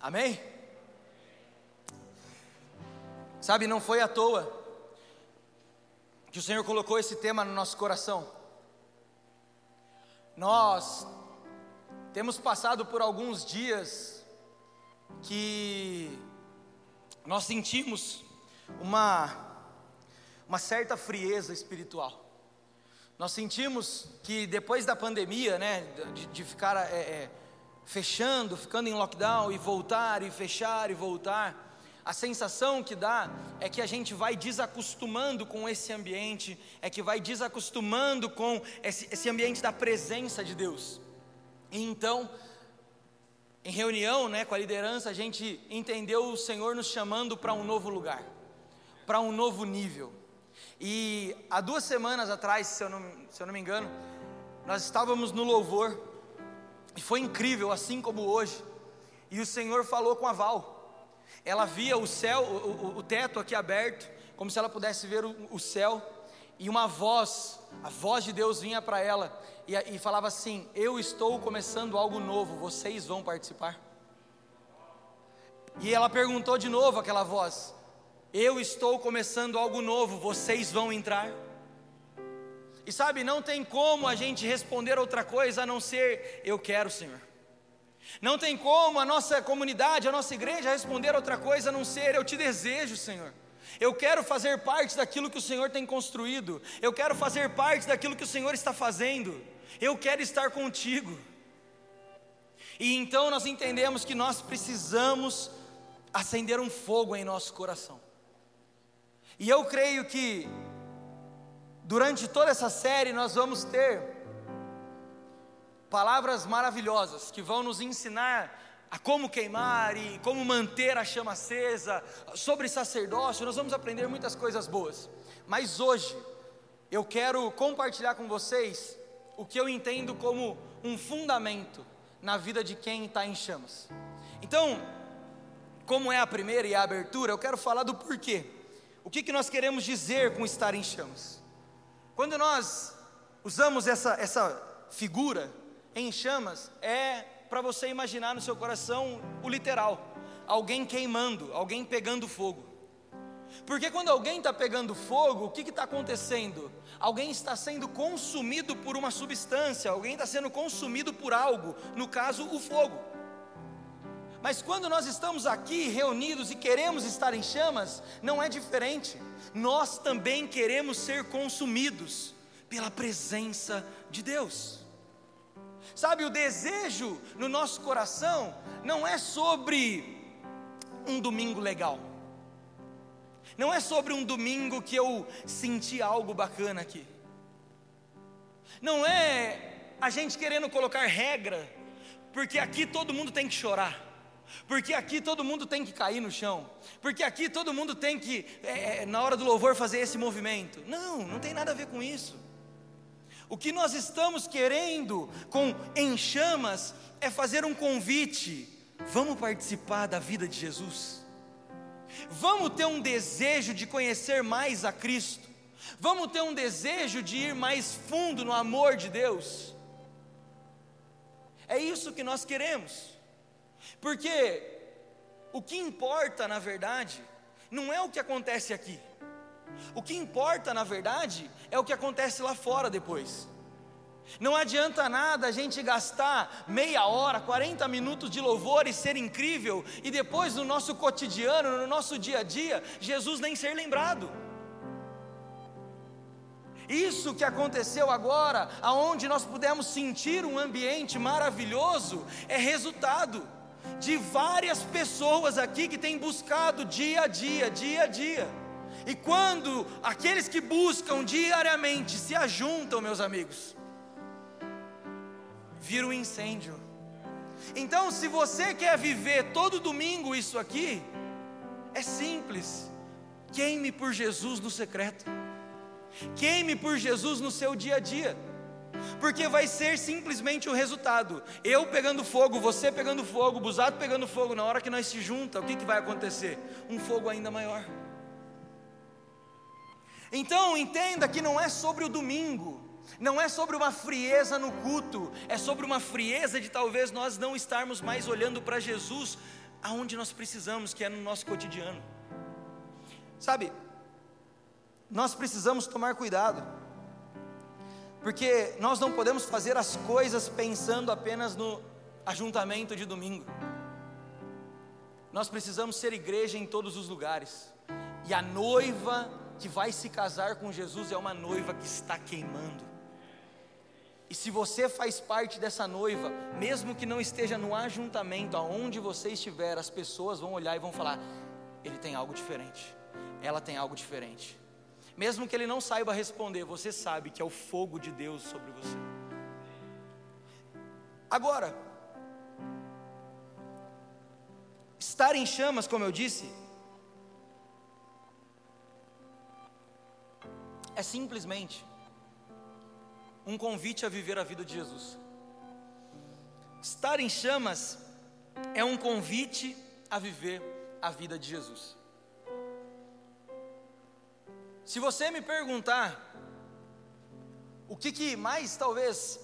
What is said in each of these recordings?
Amém? Sabe, não foi à toa que o Senhor colocou esse tema no nosso coração. Nós temos passado por alguns dias que nós sentimos uma, uma certa frieza espiritual. Nós sentimos que depois da pandemia, né, de, de ficar é, é, fechando, ficando em lockdown e voltar e fechar e voltar, a sensação que dá é que a gente vai desacostumando com esse ambiente, é que vai desacostumando com esse, esse ambiente da presença de Deus. E então, em reunião né, com a liderança, a gente entendeu o Senhor nos chamando para um novo lugar, para um novo nível. E há duas semanas atrás, se eu, não, se eu não me engano, nós estávamos no louvor, e foi incrível, assim como hoje, e o Senhor falou com a Val. Ela via o céu, o, o, teto aqui aberto, como se ela pudesse ver o, o céu, e uma voz, a voz de Deus vinha para ela e, e falava assim: Eu estou começando algo novo, vocês vão participar. E ela perguntou de novo aquela voz: Eu estou começando algo novo, vocês vão entrar? E sabe, não tem como a gente responder outra coisa a não ser: Eu quero, Senhor. Não tem como a nossa comunidade, a nossa igreja responder outra coisa a não ser: Eu te desejo, Senhor. Eu quero fazer parte daquilo que o Senhor tem construído. Eu quero fazer parte daquilo que o Senhor está fazendo. Eu quero estar contigo. E então nós entendemos que nós precisamos acender um fogo em nosso coração. E eu creio que durante toda essa série nós vamos ter palavras maravilhosas que vão nos ensinar a como queimar e como manter a chama acesa, sobre sacerdócio, nós vamos aprender muitas coisas boas. Mas hoje eu quero compartilhar com vocês o que eu entendo como um fundamento na vida de quem está em chamas. Então, como é a primeira e a abertura, eu quero falar do porquê. O que, que nós queremos dizer com estar em chamas? Quando nós usamos essa, essa figura em chamas, é para você imaginar no seu coração o literal: alguém queimando, alguém pegando fogo. Porque quando alguém está pegando fogo, o que está acontecendo? Alguém está sendo consumido por uma substância, alguém está sendo consumido por algo, no caso, o fogo. Mas quando nós estamos aqui reunidos e queremos estar em chamas, não é diferente. Nós também queremos ser consumidos pela presença de Deus. Sabe, o desejo no nosso coração não é sobre um domingo legal. Não é sobre um domingo que eu senti algo bacana aqui. Não é a gente querendo colocar regra, porque aqui todo mundo tem que chorar. Porque aqui todo mundo tem que cair no chão. Porque aqui todo mundo tem que, é, é na hora do louvor, fazer esse movimento. Não, não tem nada a ver com isso. O que nós estamos querendo com Em Chamas é fazer um convite. Vamos participar da vida de Jesus? Vamos ter um desejo de conhecer mais a Cristo? Vamos ter um desejo de ir mais fundo no amor de Deus? É isso que nós queremos, porque o que importa, na verdade, não é o que acontece aqui, o que importa, na verdade, é o que acontece lá fora depois. Não adianta nada a gente gastar meia hora, 40 minutos de louvor e ser incrível, e depois no nosso cotidiano, no nosso dia a dia, Jesus nem ser lembrado. Isso que aconteceu agora, aonde nós pudemos sentir um ambiente maravilhoso, é resultado de várias pessoas aqui que têm buscado dia a dia, dia a dia. E quando aqueles que buscam diariamente se ajuntam, meus amigos, vira um incêndio. Então, se você quer viver todo domingo isso aqui, é simples. Queime por Jesus no secreto. Queime por Jesus no seu dia a dia. Porque vai ser simplesmente o resultado. Eu pegando fogo, você pegando fogo, o Busato pegando fogo. Na hora que nós se junta, o que, que vai acontecer? Um fogo ainda maior. Então entenda que não é sobre o domingo, não é sobre uma frieza no culto, é sobre uma frieza de talvez nós não estarmos mais olhando para Jesus aonde nós precisamos, que é no nosso cotidiano. Sabe, nós precisamos tomar cuidado, porque nós não podemos fazer as coisas pensando apenas no ajuntamento de domingo. Nós precisamos ser igreja em todos os lugares, e a noiva que vai se casar com Jesus é uma noiva que está queimando. E se você faz parte dessa noiva, mesmo que não esteja no ajuntamento, aonde você estiver, as pessoas vão olhar e vão falar: ele tem algo diferente, ela tem algo diferente. Mesmo que ele não saiba responder, você sabe que é o fogo de Deus sobre você. Agora, estar em chamas, como eu disse, é simplesmente um convite a viver a vida de Jesus. Estar em chamas é um convite a viver a vida de Jesus. Se você me perguntar o que, que mais talvez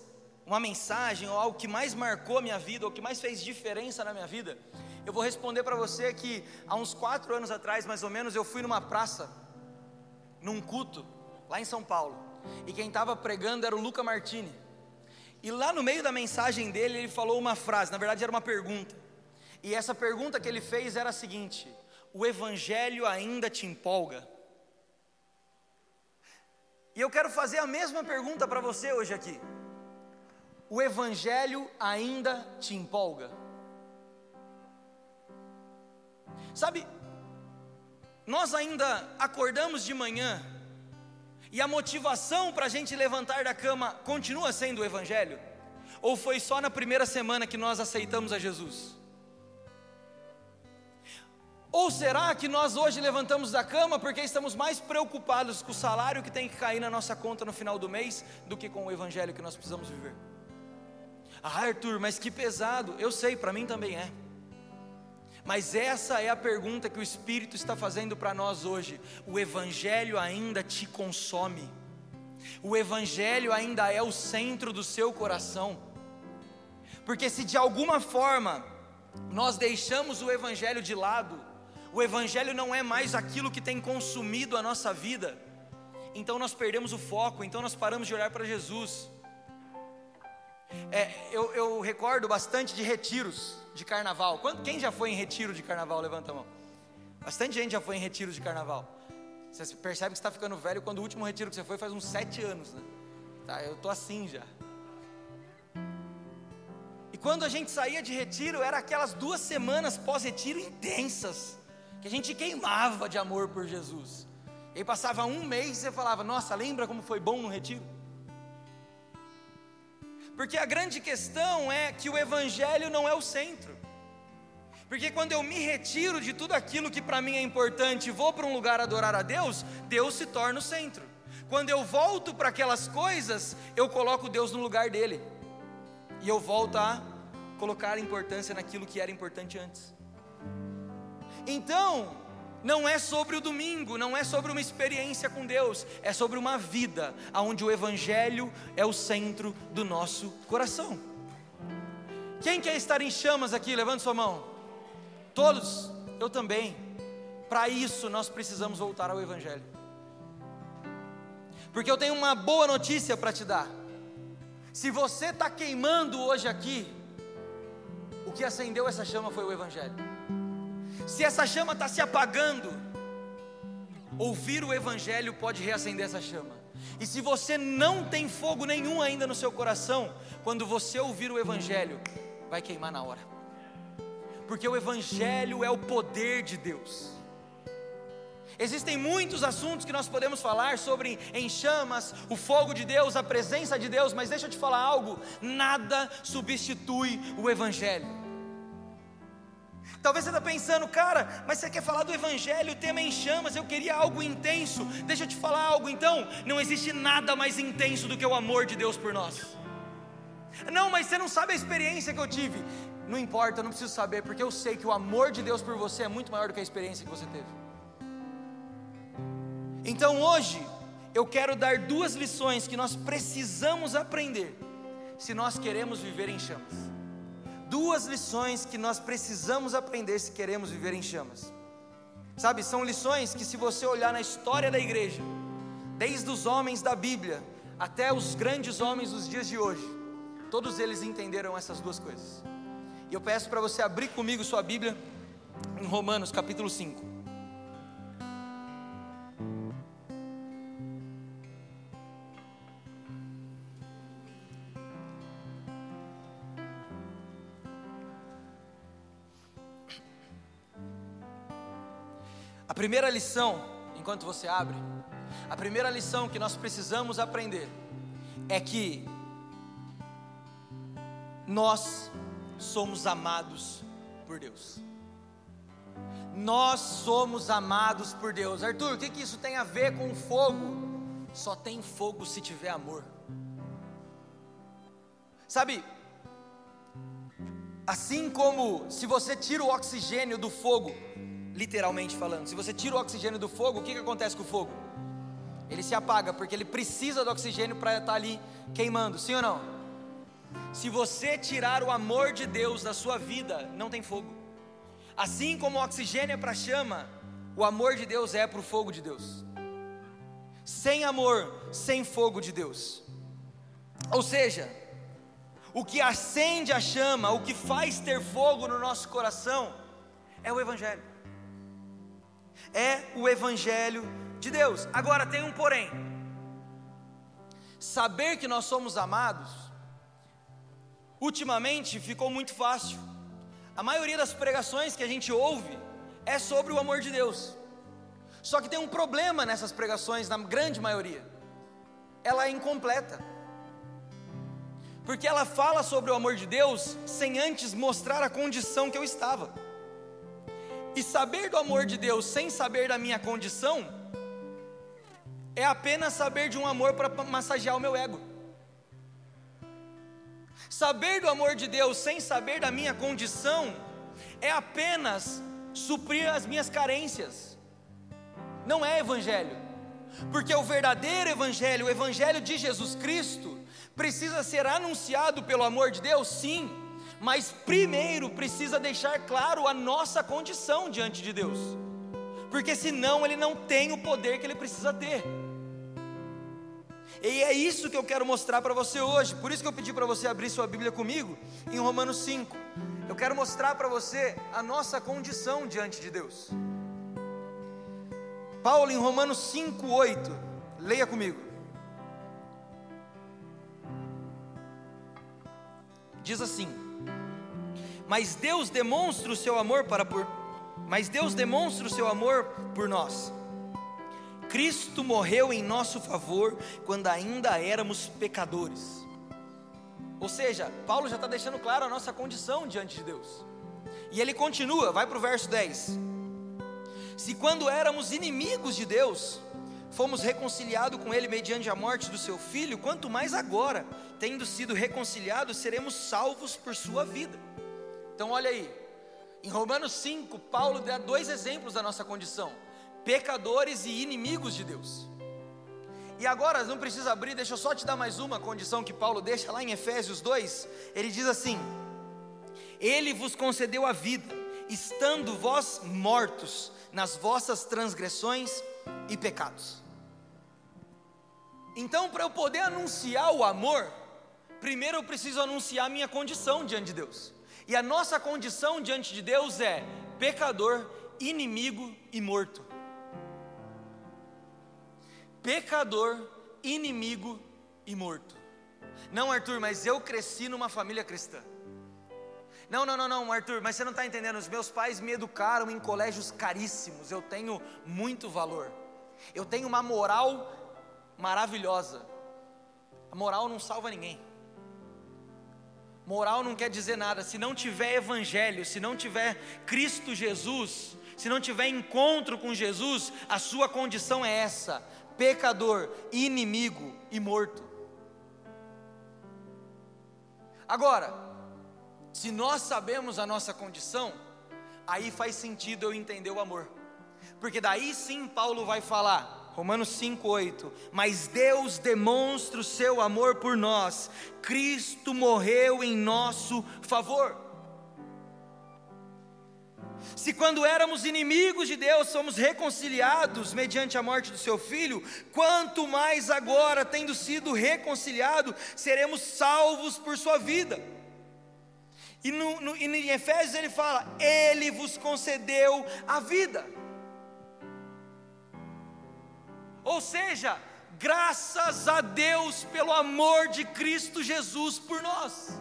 uma mensagem ou algo que mais marcou a minha vida ou que mais fez diferença na minha vida, eu vou responder para você que há uns quatro anos atrás, mais ou menos, eu fui numa praça, num culto, lá em São Paulo. E quem estava pregando era o Luca Martini. E lá no meio da mensagem dele, ele falou uma frase, na verdade era uma pergunta. E essa pergunta que ele fez era a seguinte: O Evangelho ainda te empolga? E eu quero fazer a mesma pergunta para você hoje aqui. O Evangelho ainda te empolga? Sabe, nós ainda acordamos de manhã e a motivação para a gente levantar da cama continua sendo o Evangelho? Ou foi só na primeira semana que nós aceitamos a Jesus? Ou será que nós hoje levantamos da cama porque estamos mais preocupados com o salário que tem que cair na nossa conta no final do mês do que com o Evangelho que nós precisamos viver? Ah, Arthur, mas que pesado. Eu sei, para mim também é. Mas essa é a pergunta que o Espírito está fazendo para nós hoje. O Evangelho ainda te consome, o Evangelho ainda é o centro do seu coração, porque se de alguma forma nós deixamos o Evangelho de lado, o Evangelho não é mais aquilo que tem consumido a nossa vida, então nós perdemos o foco, então nós paramos de olhar para Jesus. É, eu, eu recordo bastante de retiros de carnaval. Quem já foi em retiro de carnaval? Levanta a mão. Bastante gente já foi em retiro de carnaval. Você percebe que está ficando velho quando o último retiro que você foi faz uns sete anos, né? Tá, eu tô assim já. E quando a gente saía de retiro, era aquelas duas semanas pós-retiro intensas, que a gente queimava de amor por Jesus. E passava um mês e você falava: Nossa, lembra como foi bom no retiro? Porque a grande questão é que o Evangelho não é o centro. Porque quando eu me retiro de tudo aquilo que para mim é importante e vou para um lugar adorar a Deus, Deus se torna o centro. Quando eu volto para aquelas coisas, eu coloco Deus no lugar dele. E eu volto a colocar importância naquilo que era importante antes. Então, não é sobre o domingo, não é sobre uma experiência com Deus, é sobre uma vida onde o Evangelho é o centro do nosso coração. Quem quer estar em chamas aqui? Levante sua mão. Todos, eu também. Para isso nós precisamos voltar ao Evangelho. Porque eu tenho uma boa notícia para te dar. Se você está queimando hoje aqui, o que acendeu essa chama foi o Evangelho. Se essa chama está se apagando, ouvir o Evangelho pode reacender essa chama. E se você não tem fogo nenhum ainda no seu coração, quando você ouvir o Evangelho, vai queimar na hora, porque o Evangelho é o poder de Deus. Existem muitos assuntos que nós podemos falar sobre em chamas, o fogo de Deus, a presença de Deus, mas deixa eu te falar algo: nada substitui o Evangelho. Talvez você está pensando, cara, mas você quer falar do Evangelho, o tema é em chamas, eu queria algo intenso. Deixa eu te falar algo então. Não existe nada mais intenso do que o amor de Deus por nós. Não, mas você não sabe a experiência que eu tive. Não importa, eu não preciso saber, porque eu sei que o amor de Deus por você é muito maior do que a experiência que você teve. Então hoje, eu quero dar duas lições que nós precisamos aprender se nós queremos viver em chamas. Duas lições que nós precisamos aprender se queremos viver em chamas. Sabe, são lições que, se você olhar na história da igreja, desde os homens da Bíblia até os grandes homens dos dias de hoje, todos eles entenderam essas duas coisas. E eu peço para você abrir comigo sua Bíblia em Romanos capítulo 5. A primeira lição, enquanto você abre, a primeira lição que nós precisamos aprender é que nós somos amados por Deus. Nós somos amados por Deus. Arthur, o que, que isso tem a ver com fogo? Só tem fogo se tiver amor. Sabe, assim como se você tira o oxigênio do fogo, literalmente falando. Se você tira o oxigênio do fogo, o que, que acontece com o fogo? Ele se apaga, porque ele precisa do oxigênio para estar ali queimando, sim ou não? Se você tirar o amor de Deus da sua vida, não tem fogo. Assim como o oxigênio é para a chama, o amor de Deus é para o fogo de Deus. Sem amor, sem fogo de Deus. Ou seja, o que acende a chama, o que faz ter fogo no nosso coração, é o Evangelho é o Evangelho de Deus. Agora tem um porém. Saber que nós somos amados, ultimamente ficou muito fácil. A maioria das pregações que a gente ouve é sobre o amor de Deus. Só que tem um problema nessas pregações, na grande maioria. Ela é incompleta. Porque ela fala sobre o amor de Deus sem antes mostrar a condição que eu estava. E saber do amor de Deus sem saber da minha condição é apenas saber de um amor para massagear o meu ego. Saber do amor de Deus sem saber da minha condição é apenas suprir as minhas carências. Não é evangelho. Porque o verdadeiro evangelho, o evangelho de Jesus Cristo, precisa ser anunciado pelo amor de Deus, sim mas primeiro precisa deixar claro a nossa condição diante de Deus, porque senão ele não tem o poder que ele precisa ter. E é isso que eu quero mostrar para você hoje, por isso que eu pedi para você abrir sua Bíblia comigo em Romanos 5. Eu quero mostrar para você a nossa condição diante de Deus. Paulo em Romanos 5:8, leia comigo. Diz assim: mas Deus demonstra o seu amor para por mas Deus demonstra o seu amor por nós. Cristo morreu em nosso favor quando ainda éramos pecadores. Ou seja, Paulo já está deixando claro a nossa condição diante de Deus. E ele continua, vai para o verso 10. Se quando éramos inimigos de Deus, fomos reconciliados com Ele mediante a morte do seu filho, quanto mais agora, tendo sido reconciliados, seremos salvos por sua vida. Então, olha aí, em Romanos 5, Paulo dá dois exemplos da nossa condição: pecadores e inimigos de Deus. E agora, não precisa abrir, deixa eu só te dar mais uma condição que Paulo deixa lá em Efésios 2. Ele diz assim: Ele vos concedeu a vida, estando vós mortos nas vossas transgressões e pecados. Então, para eu poder anunciar o amor, primeiro eu preciso anunciar a minha condição diante de Deus. E a nossa condição diante de Deus é pecador, inimigo e morto. Pecador, inimigo e morto. Não, Arthur, mas eu cresci numa família cristã. Não, não, não, não, Arthur, mas você não está entendendo. Os meus pais me educaram em colégios caríssimos. Eu tenho muito valor. Eu tenho uma moral maravilhosa. A moral não salva ninguém. Moral não quer dizer nada. Se não tiver evangelho, se não tiver Cristo Jesus, se não tiver encontro com Jesus, a sua condição é essa: pecador, inimigo e morto. Agora, se nós sabemos a nossa condição, aí faz sentido eu entender o amor. Porque daí sim Paulo vai falar: Romanos 5:8. Mas Deus demonstra o seu amor por nós. Cristo morreu em nosso favor. Se quando éramos inimigos de Deus, somos reconciliados mediante a morte do seu filho, quanto mais agora, tendo sido reconciliado, seremos salvos por sua vida. E, no, no, e em Efésios ele fala: Ele vos concedeu a vida. Ou seja, graças a Deus pelo amor de Cristo Jesus por nós.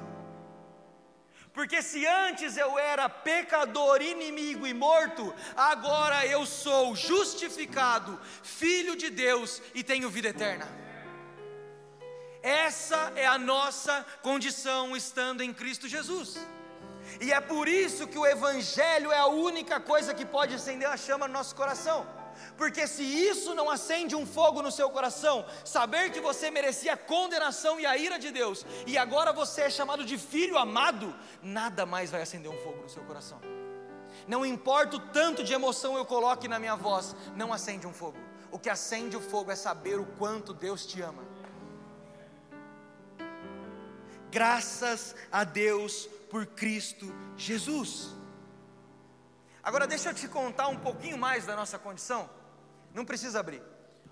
Porque se antes eu era pecador, inimigo e morto, agora eu sou justificado, filho de Deus e tenho vida eterna. Essa é a nossa condição estando em Cristo Jesus. E é por isso que o Evangelho é a única coisa que pode acender a chama no nosso coração porque se isso não acende um fogo no seu coração, saber que você merecia a condenação e a ira de Deus, e agora você é chamado de filho amado, nada mais vai acender um fogo no seu coração. Não importa o tanto de emoção eu coloque na minha voz, não acende um fogo. O que acende o fogo é saber o quanto Deus te ama. Graças a Deus por Cristo Jesus. Agora deixa eu te contar um pouquinho mais da nossa condição. Não precisa abrir.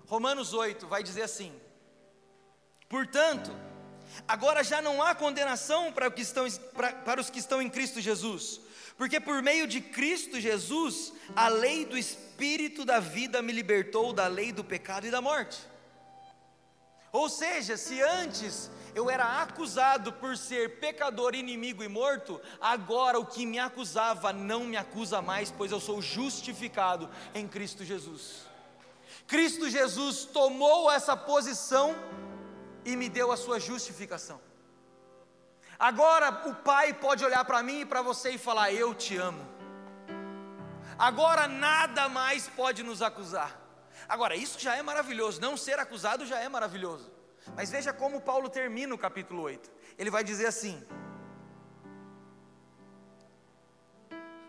Romanos 8 vai dizer assim: Portanto, agora já não há condenação para, que estão, para, para os que estão em Cristo Jesus, porque por meio de Cristo Jesus, a lei do Espírito da vida me libertou da lei do pecado e da morte. Ou seja, se antes eu era acusado por ser pecador, inimigo e morto, agora o que me acusava não me acusa mais, pois eu sou justificado em Cristo Jesus. Cristo Jesus tomou essa posição e me deu a sua justificação. Agora o Pai pode olhar para mim e para você e falar: Eu te amo. Agora nada mais pode nos acusar. Agora, isso já é maravilhoso, não ser acusado já é maravilhoso. Mas veja como Paulo termina o capítulo 8. Ele vai dizer assim: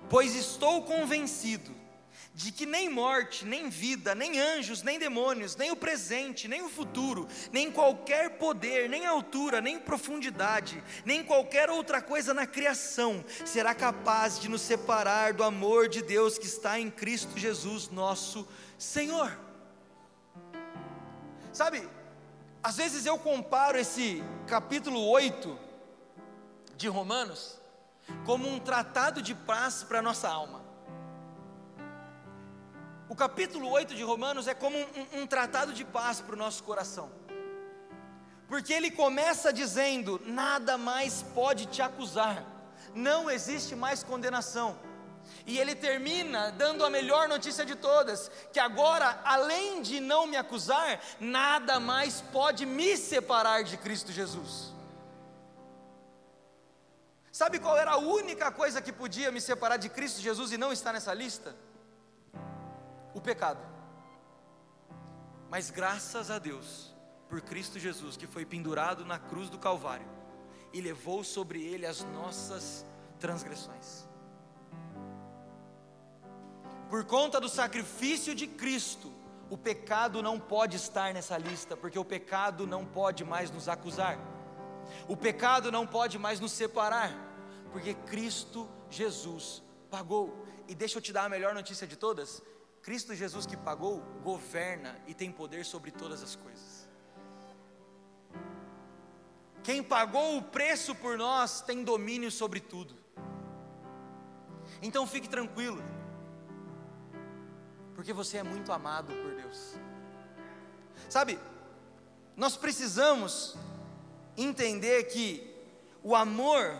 Pois estou convencido de que nem morte, nem vida, nem anjos, nem demônios, nem o presente, nem o futuro, nem qualquer poder, nem altura, nem profundidade, nem qualquer outra coisa na criação será capaz de nos separar do amor de Deus que está em Cristo Jesus, nosso Senhor. Sabe, às vezes eu comparo esse capítulo 8 de Romanos como um tratado de paz para a nossa alma. O capítulo 8 de Romanos é como um, um tratado de paz para o nosso coração, porque ele começa dizendo: nada mais pode te acusar, não existe mais condenação. E ele termina dando a melhor notícia de todas: que agora, além de não me acusar, nada mais pode me separar de Cristo Jesus. Sabe qual era a única coisa que podia me separar de Cristo Jesus e não está nessa lista? O pecado. Mas graças a Deus, por Cristo Jesus, que foi pendurado na cruz do Calvário e levou sobre ele as nossas transgressões. Por conta do sacrifício de Cristo, o pecado não pode estar nessa lista, porque o pecado não pode mais nos acusar, o pecado não pode mais nos separar, porque Cristo Jesus pagou. E deixa eu te dar a melhor notícia de todas: Cristo Jesus que pagou, governa e tem poder sobre todas as coisas. Quem pagou o preço por nós tem domínio sobre tudo. Então fique tranquilo, porque você é muito amado por Deus. Sabe, nós precisamos entender que o amor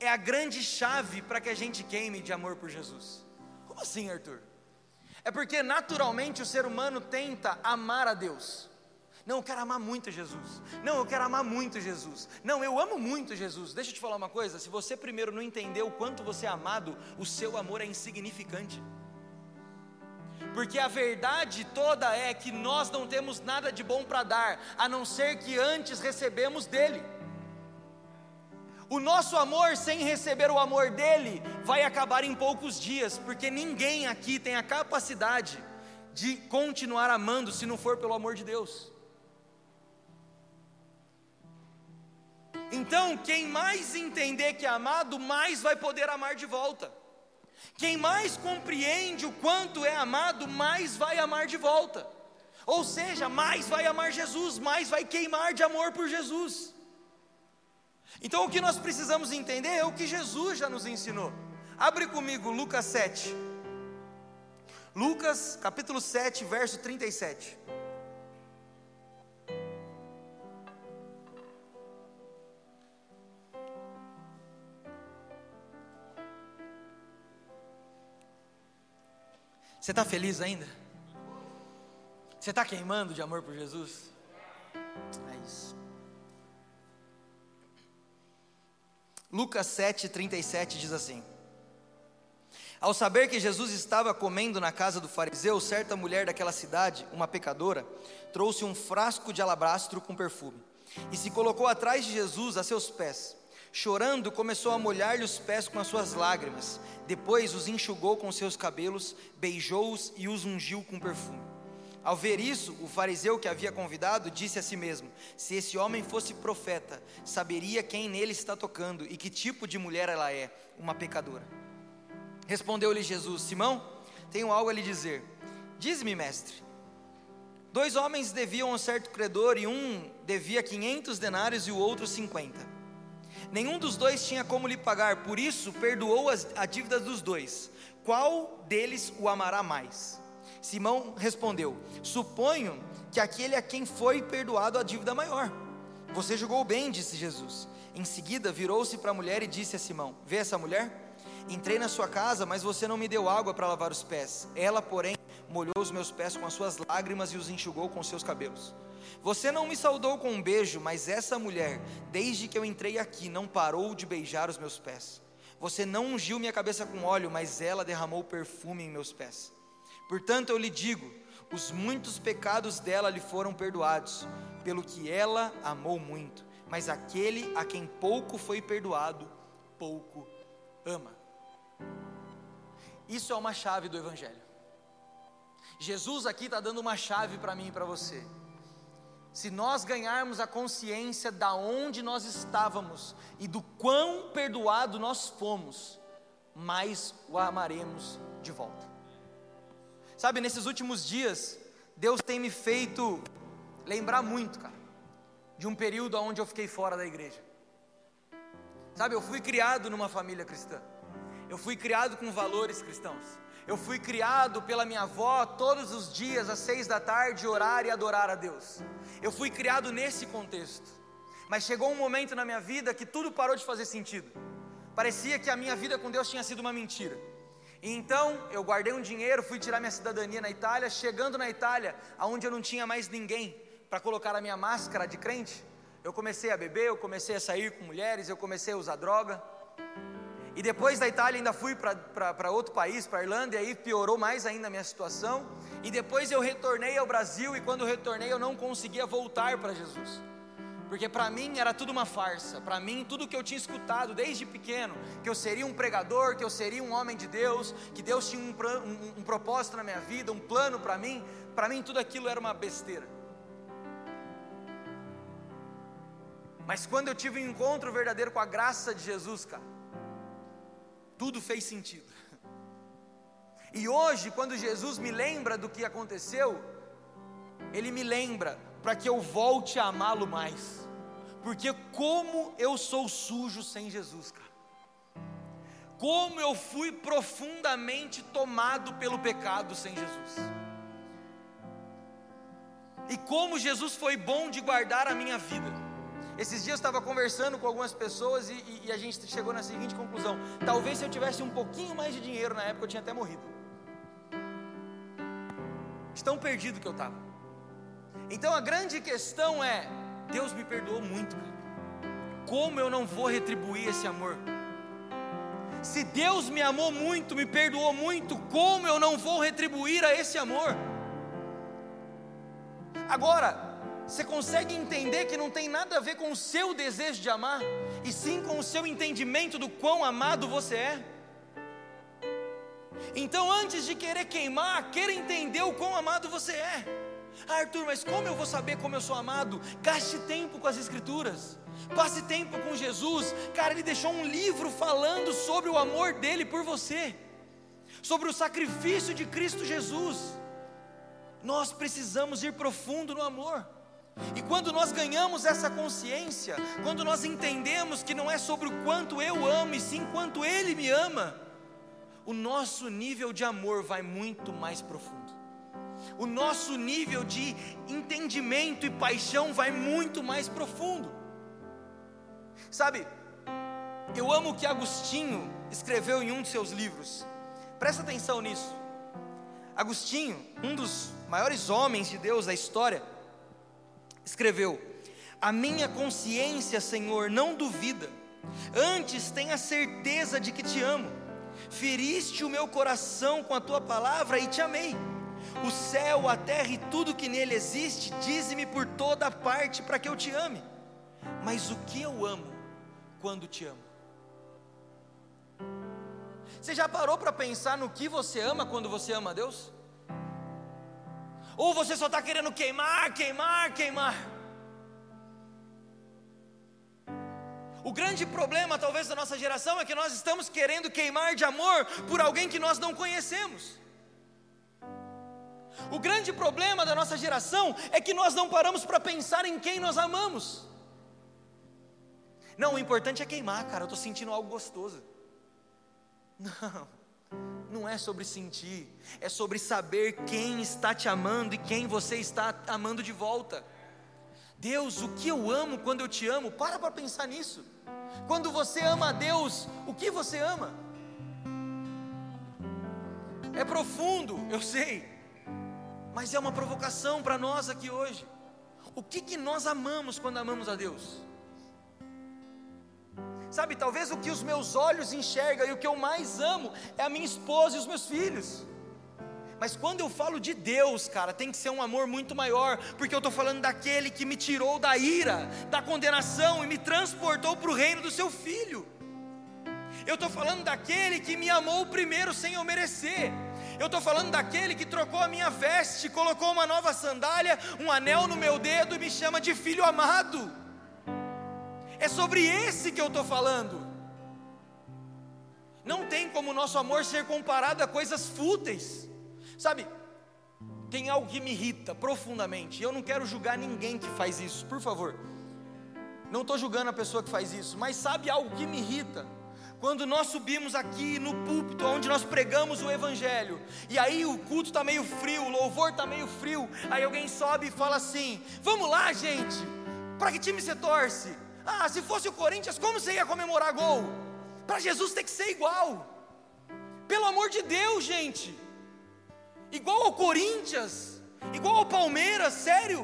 é a grande chave para que a gente queime de amor por Jesus. Como assim, Arthur? É porque naturalmente o ser humano tenta amar a Deus. Não, eu quero amar muito Jesus. Não, eu quero amar muito Jesus. Não, eu amo muito Jesus. Deixa eu te falar uma coisa: se você primeiro não entender o quanto você é amado, o seu amor é insignificante. Porque a verdade toda é que nós não temos nada de bom para dar, a não ser que antes recebemos dele. O nosso amor, sem receber o amor dele, vai acabar em poucos dias, porque ninguém aqui tem a capacidade de continuar amando se não for pelo amor de Deus. Então, quem mais entender que é amado, mais vai poder amar de volta. Quem mais compreende o quanto é amado, mais vai amar de volta. Ou seja, mais vai amar Jesus, mais vai queimar de amor por Jesus. Então o que nós precisamos entender é o que Jesus já nos ensinou. Abre comigo Lucas 7. Lucas capítulo 7, verso 37. Você está feliz ainda? Você está queimando de amor por Jesus? É isso. Lucas 7,37 diz assim: Ao saber que Jesus estava comendo na casa do fariseu, certa mulher daquela cidade, uma pecadora, trouxe um frasco de alabastro com perfume e se colocou atrás de Jesus a seus pés. Chorando, começou a molhar-lhe os pés com as suas lágrimas. Depois os enxugou com seus cabelos, beijou-os e os ungiu com perfume. Ao ver isso, o fariseu que havia convidado disse a si mesmo: Se esse homem fosse profeta, saberia quem nele está tocando e que tipo de mulher ela é, uma pecadora. Respondeu-lhe Jesus: Simão, tenho algo a lhe dizer. Diz-me, mestre. Dois homens deviam a um certo credor e um devia quinhentos denários e o outro cinquenta. Nenhum dos dois tinha como lhe pagar, por isso perdoou as, a dívida dos dois. Qual deles o amará mais? Simão respondeu: Suponho que aquele a quem foi perdoado a dívida maior. Você julgou bem, disse Jesus. Em seguida, virou-se para a mulher e disse a Simão: Vê essa mulher? Entrei na sua casa, mas você não me deu água para lavar os pés. Ela, porém, molhou os meus pés com as suas lágrimas e os enxugou com seus cabelos. Você não me saudou com um beijo, mas essa mulher, desde que eu entrei aqui, não parou de beijar os meus pés. Você não ungiu minha cabeça com óleo, mas ela derramou perfume em meus pés. Portanto, eu lhe digo: os muitos pecados dela lhe foram perdoados, pelo que ela amou muito. Mas aquele a quem pouco foi perdoado, pouco ama. Isso é uma chave do Evangelho. Jesus aqui está dando uma chave para mim e para você se nós ganharmos a consciência da onde nós estávamos e do quão perdoado nós fomos, mais o amaremos de volta. Sabe, nesses últimos dias, Deus tem me feito lembrar muito, cara, de um período onde eu fiquei fora da igreja. Sabe, eu fui criado numa família cristã. Eu fui criado com valores cristãos. Eu fui criado pela minha avó todos os dias às seis da tarde orar e adorar a Deus. Eu fui criado nesse contexto. Mas chegou um momento na minha vida que tudo parou de fazer sentido. Parecia que a minha vida com Deus tinha sido uma mentira. Então eu guardei um dinheiro, fui tirar minha cidadania na Itália. Chegando na Itália, aonde eu não tinha mais ninguém para colocar a minha máscara de crente, eu comecei a beber, eu comecei a sair com mulheres, eu comecei a usar droga. E depois da Itália ainda fui para outro país, para a Irlanda, e aí piorou mais ainda a minha situação. E depois eu retornei ao Brasil, e quando retornei eu não conseguia voltar para Jesus. Porque para mim era tudo uma farsa, para mim tudo que eu tinha escutado desde pequeno, que eu seria um pregador, que eu seria um homem de Deus, que Deus tinha um, um, um propósito na minha vida, um plano para mim, para mim tudo aquilo era uma besteira. Mas quando eu tive um encontro verdadeiro com a graça de Jesus, cara, tudo fez sentido. E hoje, quando Jesus me lembra do que aconteceu, Ele me lembra para que eu volte a amá-lo mais, porque como eu sou sujo sem Jesus, cara. Como eu fui profundamente tomado pelo pecado sem Jesus. E como Jesus foi bom de guardar a minha vida. Esses dias eu estava conversando com algumas pessoas e, e, a gente chegou na seguinte conclusão: talvez se eu tivesse um pouquinho mais de dinheiro na época eu tinha até morrido. Tão perdido que eu estava. Então a grande questão é: Deus me perdoou muito, cara. Como eu não vou retribuir esse amor? Se Deus me amou muito, me perdoou muito, como eu não vou retribuir a esse amor? Agora, você consegue entender que não tem nada a ver com o seu desejo de amar, e sim com o seu entendimento do quão amado você é? Então, antes de querer queimar, queira entender o quão amado você é. Ah, Arthur, mas como eu vou saber como eu sou amado? Gaste tempo com as Escrituras, passe tempo com Jesus. Cara, ele deixou um livro falando sobre o amor dele por você. sobre o sacrifício de Cristo Jesus. Nós precisamos ir profundo no amor. E quando nós ganhamos essa consciência, quando nós entendemos que não é sobre o quanto eu amo, e sim quanto Ele me ama, o nosso nível de amor vai muito mais profundo. O nosso nível de entendimento e paixão vai muito mais profundo. Sabe, eu amo o que Agostinho escreveu em um de seus livros. Presta atenção nisso. Agostinho, um dos maiores homens de Deus da história, escreveu: A minha consciência, Senhor, não duvida, antes tenha certeza de que te amo. Feriste o meu coração com a tua palavra e te amei. O céu, a terra e tudo que nele existe, dize-me por toda parte para que eu te ame. Mas o que eu amo quando te amo? Você já parou para pensar no que você ama quando você ama a Deus? Ou você só está querendo queimar, queimar, queimar? O grande problema, talvez, da nossa geração é que nós estamos querendo queimar de amor por alguém que nós não conhecemos. O grande problema da nossa geração é que nós não paramos para pensar em quem nós amamos. Não, o importante é queimar, cara. Eu estou sentindo algo gostoso. Não, não é sobre sentir, é sobre saber quem está te amando e quem você está amando de volta. Deus, o que eu amo quando eu te amo? Para para pensar nisso. Quando você ama a Deus, o que você ama? É profundo, eu sei, mas é uma provocação para nós aqui hoje. O que, que nós amamos quando amamos a Deus? Sabe, talvez o que os meus olhos enxergam e o que eu mais amo é a minha esposa e os meus filhos. Mas quando eu falo de Deus, cara, tem que ser um amor muito maior, porque eu estou falando daquele que me tirou da ira, da condenação e me transportou para o reino do seu filho. Eu estou falando daquele que me amou primeiro sem eu merecer. Eu estou falando daquele que trocou a minha veste, colocou uma nova sandália, um anel no meu dedo e me chama de filho amado. É sobre esse que eu estou falando. Não tem como o nosso amor ser comparado a coisas fúteis. Sabe, tem algo que me irrita profundamente. Eu não quero julgar ninguém que faz isso, por favor. Não estou julgando a pessoa que faz isso, mas sabe algo que me irrita? Quando nós subimos aqui no púlpito, onde nós pregamos o Evangelho, e aí o culto está meio frio, o louvor está meio frio, aí alguém sobe e fala assim: Vamos lá, gente, para que time você torce? Ah, se fosse o Corinthians, como você ia comemorar gol? Para Jesus tem que ser igual. Pelo amor de Deus, gente. Igual ao Corinthians, igual ao Palmeiras, sério.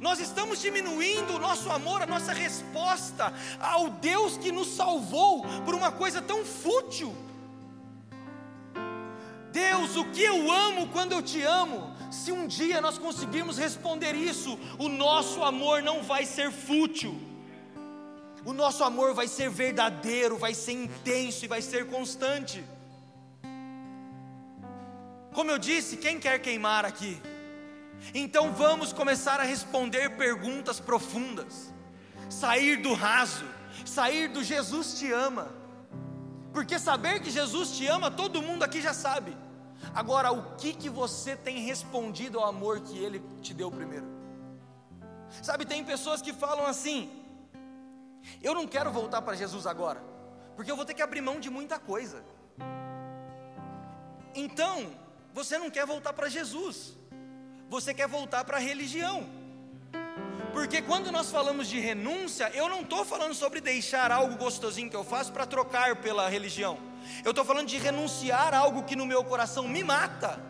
Nós estamos diminuindo o nosso amor, a nossa resposta ao Deus que nos salvou por uma coisa tão fútil. Deus, o que eu amo quando eu te amo? Se um dia nós conseguirmos responder isso, o nosso amor não vai ser fútil o nosso amor vai ser verdadeiro, vai ser intenso e vai ser constante. Como eu disse, quem quer queimar aqui? Então vamos começar a responder perguntas profundas, sair do raso, sair do Jesus te ama, porque saber que Jesus te ama, todo mundo aqui já sabe. Agora, o que que você tem respondido ao amor que Ele te deu primeiro? Sabe, tem pessoas que falam assim: eu não quero voltar para Jesus agora, porque eu vou ter que abrir mão de muita coisa. Então, você não quer voltar para Jesus, você quer voltar para a religião. Porque quando nós falamos de renúncia, eu não estou falando sobre deixar algo gostosinho que eu faço para trocar pela religião. Eu estou falando de renunciar algo que no meu coração me mata,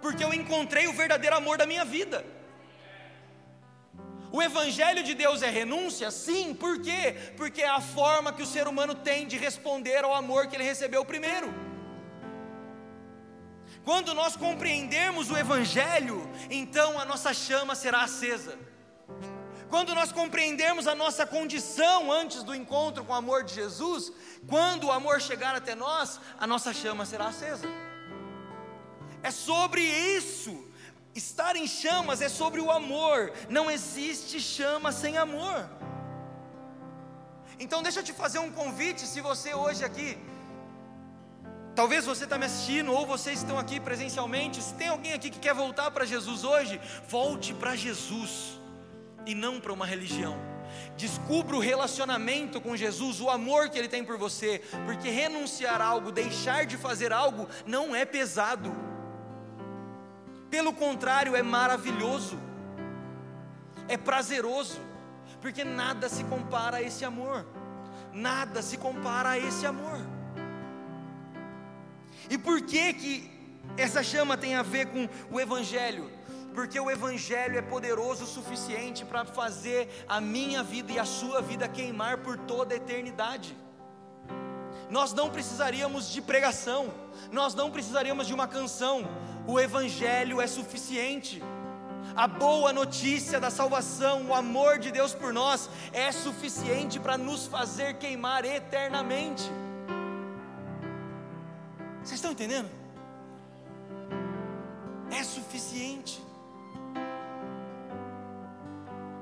porque eu encontrei o verdadeiro amor da minha vida. O Evangelho de Deus é renúncia? Sim, por quê? Porque é a forma que o ser humano tem de responder ao amor que ele recebeu primeiro. Quando nós compreendermos o Evangelho, então a nossa chama será acesa. Quando nós compreendermos a nossa condição antes do encontro com o amor de Jesus, quando o amor chegar até nós, a nossa chama será acesa. É sobre isso Estar em chamas é sobre o amor, não existe chama sem amor. Então deixa eu te fazer um convite, se você hoje aqui Talvez você está me assistindo, ou vocês estão aqui presencialmente. Se tem alguém aqui que quer voltar para Jesus hoje, volte para Jesus e não para uma religião. Descubra o relacionamento com Jesus, o amor que Ele tem por você, porque renunciar a algo, deixar de fazer algo, não é pesado, pelo contrário, é maravilhoso, é prazeroso, porque nada se compara a esse amor, nada se compara a esse amor. E por que que essa chama tem a ver com o Evangelho? Porque o Evangelho é poderoso o suficiente para fazer a minha vida e a sua vida queimar por toda a eternidade. Nós não precisaríamos de pregação, nós não precisaríamos de uma canção, o Evangelho é suficiente. A boa notícia da salvação, o amor de Deus por nós, é suficiente para nos fazer queimar eternamente. Vocês estão entendendo? É suficiente.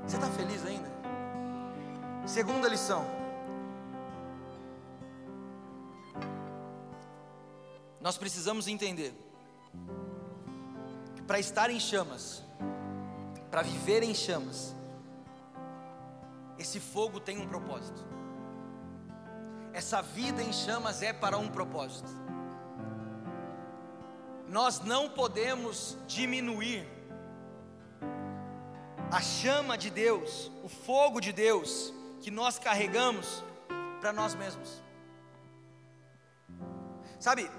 Você está feliz ainda? Segunda lição. Nós precisamos entender que para estar em chamas, para viver em chamas, esse fogo tem um propósito. Essa vida em chamas é para um propósito. Nós não podemos diminuir a chama de Deus, o fogo de Deus que nós carregamos para nós mesmos. Sabe,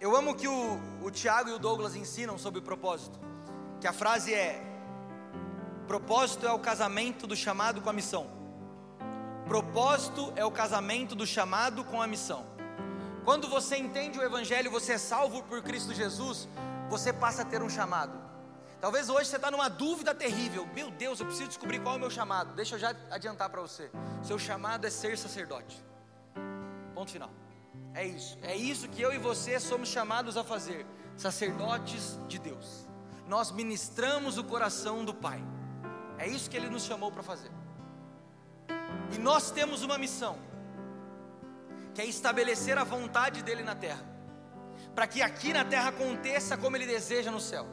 eu amo que o, o Tiago e o Douglas ensinam sobre o propósito, que a frase é: propósito é o casamento do chamado com a missão. Propósito é o casamento do chamado com a missão. Quando você entende o Evangelho, você é salvo por Cristo Jesus, você passa a ter um chamado. Talvez hoje você está numa dúvida terrível. Meu Deus, eu preciso descobrir qual é o meu chamado. Deixa eu já adiantar para você. Seu chamado é ser sacerdote. Ponto final. É isso. É isso que eu e você somos chamados a fazer. Sacerdotes de Deus. Nós ministramos o coração do Pai. É isso que Ele nos chamou para fazer. E nós temos uma missão, que é estabelecer a vontade dEle na terra, para que aqui na terra aconteça como Ele deseja no céu.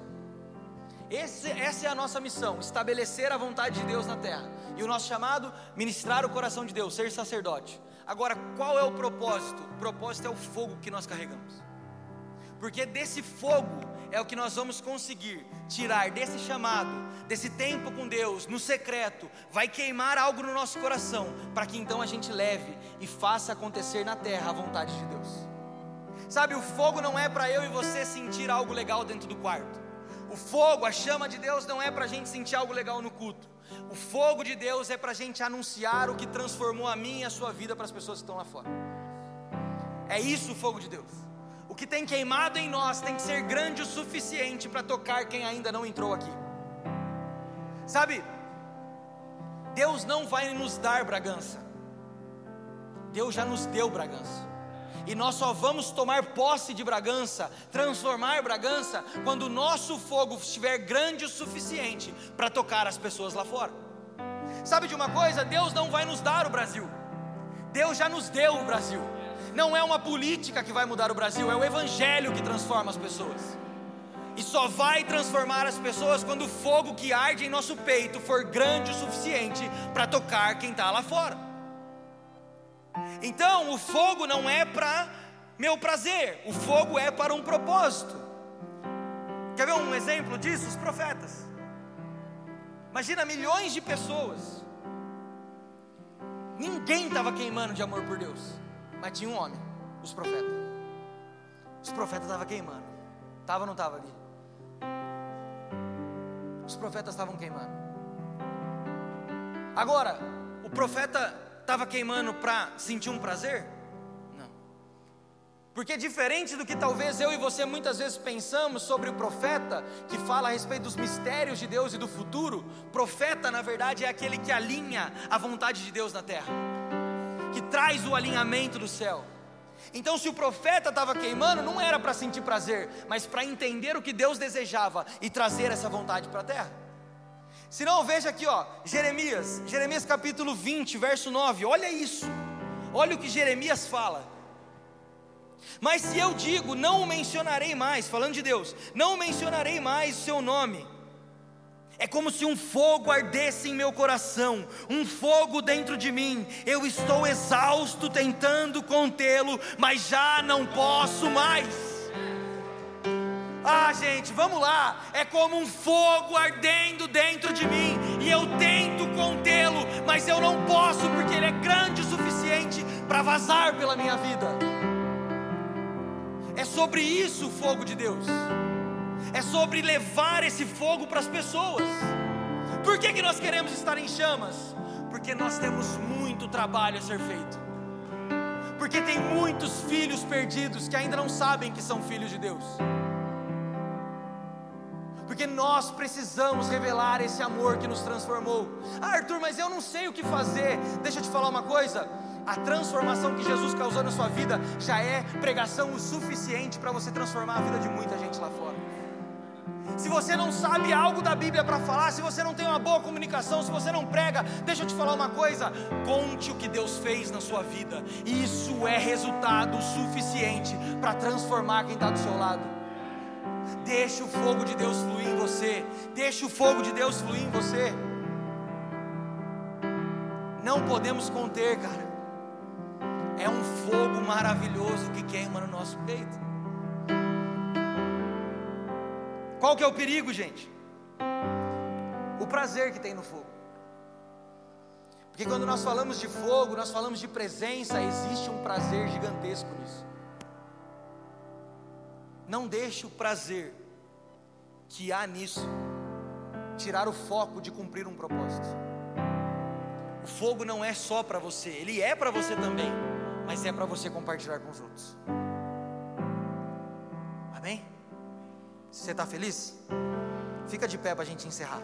Esse, essa é a nossa missão: estabelecer a vontade de Deus na terra. E o nosso chamado, ministrar o coração de Deus, ser sacerdote. Agora, qual é o propósito? O propósito é o fogo que nós carregamos. Porque desse fogo é o que nós vamos conseguir tirar desse chamado, desse tempo com Deus, no secreto, vai queimar algo no nosso coração, para que então a gente leve e faça acontecer na terra a vontade de Deus. Sabe, o fogo não é para eu e você sentir algo legal dentro do quarto. O fogo, a chama de Deus não é para a gente sentir algo legal no culto. O fogo de Deus é para a gente anunciar o que transformou a minha e a sua vida para as pessoas que estão lá fora. É isso o fogo de Deus. Que tem queimado em nós tem que ser grande o suficiente para tocar quem ainda não entrou aqui. Sabe, Deus não vai nos dar Bragança, Deus já nos deu Bragança. E nós só vamos tomar posse de Bragança, transformar Bragança, quando o nosso fogo estiver grande o suficiente para tocar as pessoas lá fora. Sabe de uma coisa? Deus não vai nos dar o Brasil, Deus já nos deu o Brasil. Não é uma política que vai mudar o Brasil, é o Evangelho que transforma as pessoas. E só vai transformar as pessoas quando o fogo que arde em nosso peito for grande o suficiente para tocar quem está lá fora. Então, o fogo não é para meu prazer, o fogo é para um propósito. Quer ver um exemplo disso? Os profetas. Imagina milhões de pessoas. Ninguém estava queimando de amor por Deus, mas tinha um homem, os profetas. Os profetas estavam queimando. Estava ou não estava ali? Os profetas estavam queimando. Agora, o profeta estava queimando para sentir um prazer? Não. Porque diferente do que talvez eu e você muitas vezes pensamos sobre o profeta, que fala a respeito dos mistérios de Deus e do futuro, profeta na verdade é aquele que alinha a vontade de Deus na terra, que traz o alinhamento do céu. Então, se o profeta estava queimando, não era para sentir prazer, mas para entender o que Deus desejava e trazer essa vontade para a terra. Se não, veja aqui, ó, Jeremias, Jeremias capítulo 20, verso 9. Olha isso. Olha o que Jeremias fala. Mas se eu digo, não o mencionarei mais, falando de Deus, não mencionarei mais o seu nome, é como se um fogo ardesse em meu coração, um fogo dentro de mim. Eu estou exausto tentando contê-lo, mas já não posso mais. Ah, gente, vamos lá. É como um fogo ardendo dentro de mim, e eu tento contê-lo, mas eu não posso, porque ele é grande o suficiente para vazar pela minha vida. É sobre isso o fogo de Deus é sobre levar esse fogo para as pessoas. Por que, que nós queremos estar em chamas? Porque nós temos muito trabalho a ser feito. Porque tem muitos filhos perdidos que ainda não sabem que são filhos de Deus. Porque nós precisamos revelar esse amor que nos transformou. Ah, Arthur, mas eu não sei o que fazer. Deixa eu te falar uma coisa. A transformação que Jesus causou na sua vida já é pregação o suficiente para você transformar a vida de muita gente lá fora se você não sabe algo da Bíblia para falar, se você não tem uma boa comunicação, se você não prega, deixa eu te falar uma coisa: conte o que Deus fez na sua vida, isso é resultado suficiente para transformar quem está do seu lado. Deixe o fogo de Deus fluir em você, deixe o fogo de Deus fluir em você. Não podemos conter, cara. É um fogo maravilhoso que queima no nosso peito. Qual que é o perigo, gente? O prazer que tem no fogo. Porque quando nós falamos de fogo, nós falamos de presença, existe um prazer gigantesco nisso. Não deixe o prazer que há nisso tirar o foco de cumprir um propósito. O fogo não é só para você, ele é para você também, mas é para você compartilhar com os outros. Amém? Você está feliz? Fica de pé para a gente encerrar.